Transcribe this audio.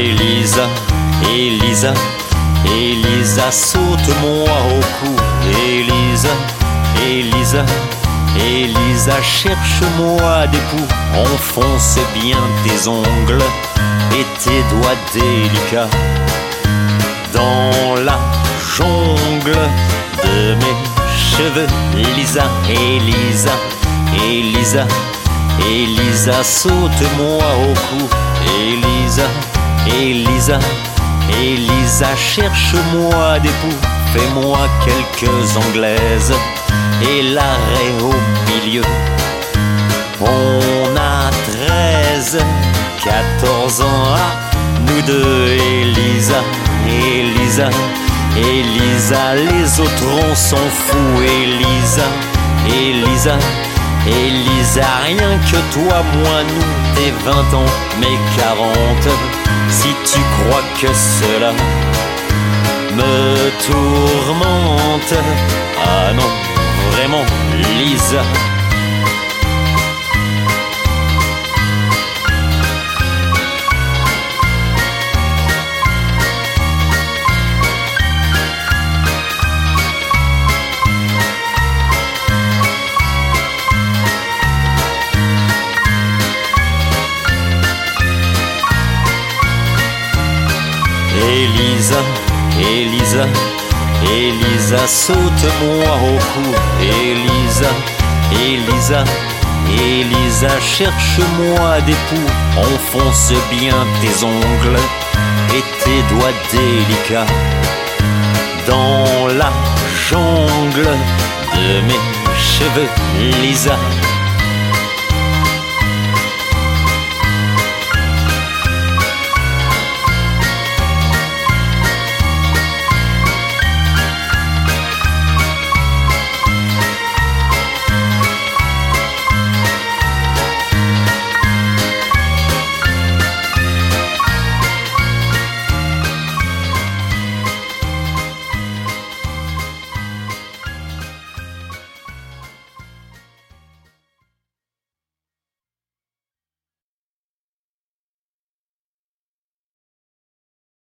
Elisa, Elisa, saute-moi au cou. Elisa, Elisa, Elisa, cherche-moi des poux. Enfonce bien tes ongles et tes doigts délicats dans la jungle de mes cheveux. Elisa, Elisa, Elisa, Elisa, saute-moi au cou. Elisa, Elisa, Elisa, cherche-moi des poux. Fais-moi quelques anglaises et l'arrêt au milieu. On a 13, 14 ans à nous deux, Elisa, Elisa, Elisa, les autres on s'en fout, Elisa, Elisa, Elisa, rien que toi, moi, nous, tes 20 ans, mes 40, si tu crois que cela me tourmente, ah non, vraiment, Lisa. Elisa, Elisa, Elisa, saute-moi au cou. Elisa, Elisa, Elisa, cherche-moi des poux. Enfonce bien tes ongles et tes doigts délicats dans la jungle de mes cheveux, Lisa.